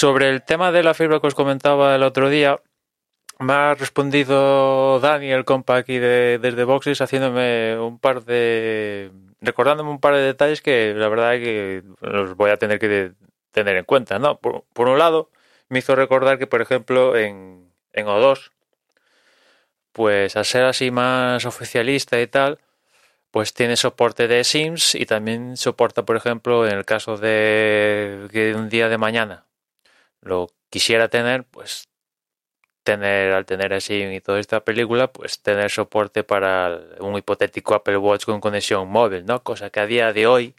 Sobre el tema de la fibra que os comentaba el otro día, me ha respondido Dani, el compa aquí de, desde Boxes, haciéndome un par de. recordándome un par de detalles que la verdad es que los voy a tener que tener en cuenta, ¿no? Por, por un lado, me hizo recordar que, por ejemplo, en, en O2, pues al ser así más oficialista y tal, pues tiene soporte de Sims y también soporta, por ejemplo, en el caso de que un día de mañana lo quisiera tener, pues tener al tener así y toda esta película, pues tener soporte para un hipotético Apple Watch con conexión móvil, ¿no? Cosa que a día de hoy,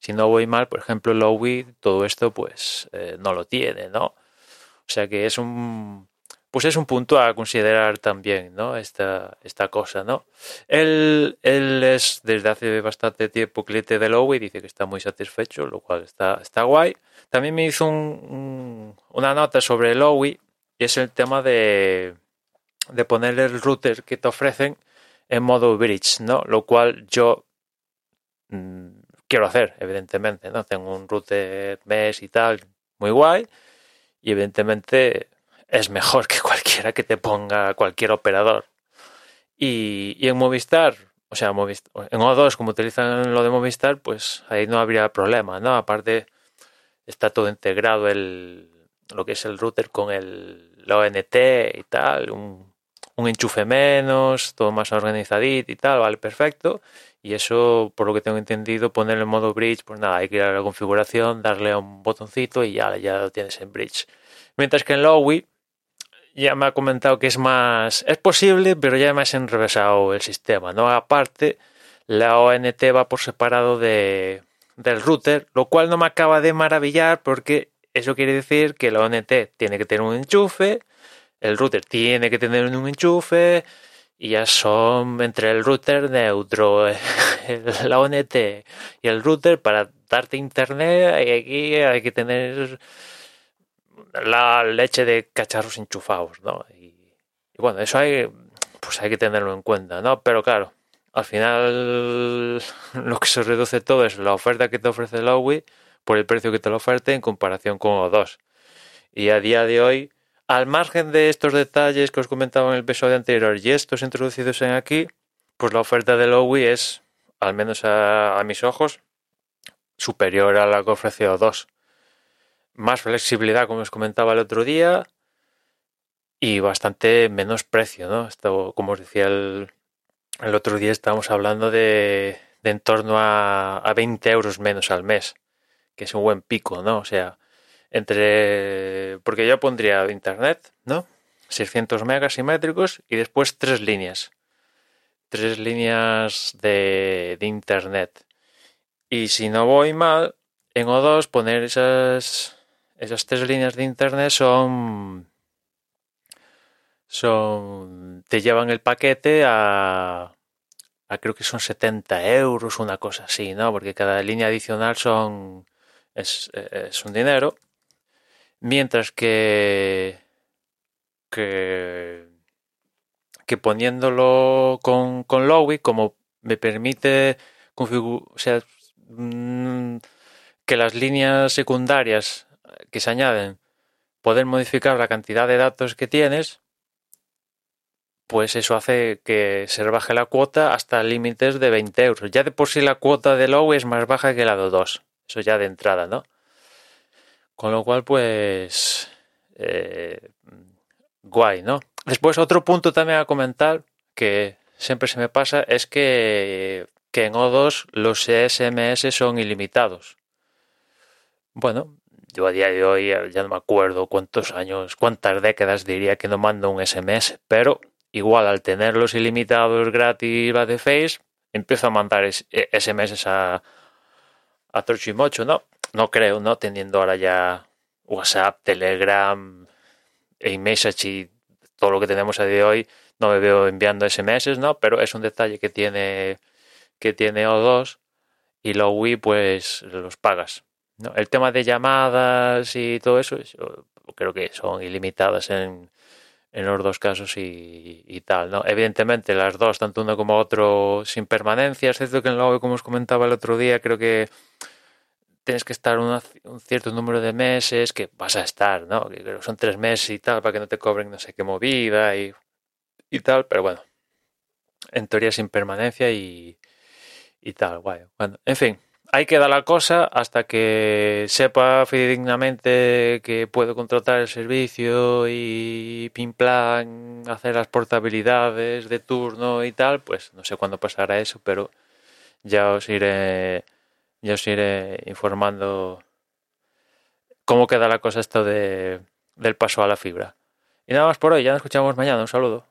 si no voy mal, por ejemplo, Lowy, todo esto, pues eh, no lo tiene, ¿no? O sea que es un pues es un punto a considerar también, ¿no? Esta, esta cosa, ¿no? Él, él es desde hace bastante tiempo cliente de Lowy, dice que está muy satisfecho, lo cual está, está guay. También me hizo un, una nota sobre Lowy y es el tema de, de poner el router que te ofrecen en modo bridge, ¿no? Lo cual yo mmm, quiero hacer, evidentemente, ¿no? Tengo un router mesh y tal, muy guay, y evidentemente es mejor que cualquiera que te ponga cualquier operador. Y, en Movistar, o sea, Movistar, en O2, como utilizan lo de Movistar, pues ahí no habría problema, ¿no? Aparte, está todo integrado el, lo que es el router con el, ONT y tal, un, un enchufe menos, todo más organizadito y tal, vale, perfecto. Y eso, por lo que tengo entendido, ponerlo en modo bridge, pues nada, hay que ir a la configuración, darle a un botoncito y ya, ya lo tienes en bridge. Mientras que en Lowy ya me ha comentado que es más, es posible, pero ya más enrevesado el sistema, ¿no? Aparte, la ONT va por separado de, del router, lo cual no me acaba de maravillar porque eso quiere decir que la ONT tiene que tener un enchufe, el router tiene que tener un enchufe y ya son entre el router neutro, la ONT y el router para darte internet y aquí hay que tener la leche de cacharros enchufados, ¿no? Y, y, bueno, eso hay, pues hay que tenerlo en cuenta, ¿no? Pero claro, al final lo que se reduce todo es la oferta que te ofrece Lowy por el precio que te lo oferte en comparación con O2. Y a día de hoy, al margen de estos detalles que os comentaba en el episodio anterior y estos introducidos en aquí, pues la oferta de Lowy es, al menos a, a mis ojos, superior a la que ofrece O2 más flexibilidad, como os comentaba el otro día, y bastante menos precio, ¿no? Como os decía el, el otro día, estábamos hablando de, de en torno a, a 20 euros menos al mes, que es un buen pico, ¿no? O sea, entre. Porque yo pondría internet, ¿no? 600 megas simétricos y después tres líneas. Tres líneas de, de internet. Y si no voy mal, en O2 poner esas esas tres líneas de internet son son te llevan el paquete a, a creo que son 70 euros una cosa así no porque cada línea adicional son es, es un dinero. Mientras que que que poniéndolo con, con Lowy como me permite configurar mmm, que las líneas secundarias que se añaden poder modificar la cantidad de datos que tienes, pues eso hace que se rebaje la cuota hasta límites de 20 euros. Ya de por sí la cuota de Low es más baja que la de 2. Eso ya de entrada, ¿no? Con lo cual, pues... Eh, guay, ¿no? Después otro punto también a comentar que siempre se me pasa es que, que en O2 los SMS son ilimitados. Bueno, yo a día de hoy ya no me acuerdo cuántos años, cuántas décadas diría que no mando un SMS, pero igual al tenerlos ilimitados gratis de Face, empiezo a mandar SMS a, a Trochimocho, ¿no? No creo, ¿no? Teniendo ahora ya WhatsApp, Telegram, iMessage y todo lo que tenemos a día de hoy, no me veo enviando SMS, ¿no? Pero es un detalle que tiene que tiene O2 y lo Wii pues los pagas. ¿No? El tema de llamadas y todo eso, creo que son ilimitadas en, en los dos casos y, y, tal, ¿no? Evidentemente las dos, tanto uno como otro, sin permanencia, excepto que en lo como os comentaba el otro día, creo que tienes que estar un cierto número de meses que vas a estar, ¿no? Que creo son tres meses y tal, para que no te cobren no sé qué movida y, y tal, pero bueno, en teoría sin permanencia y, y tal, guay. Bueno, en fin, ahí queda la cosa hasta que sepa fidedignamente que puedo contratar el servicio y pin plan hacer las portabilidades de turno y tal, pues no sé cuándo pasará eso, pero ya os iré ya os iré informando cómo queda la cosa esto de, del paso a la fibra. Y nada más por hoy, ya nos escuchamos mañana, un saludo.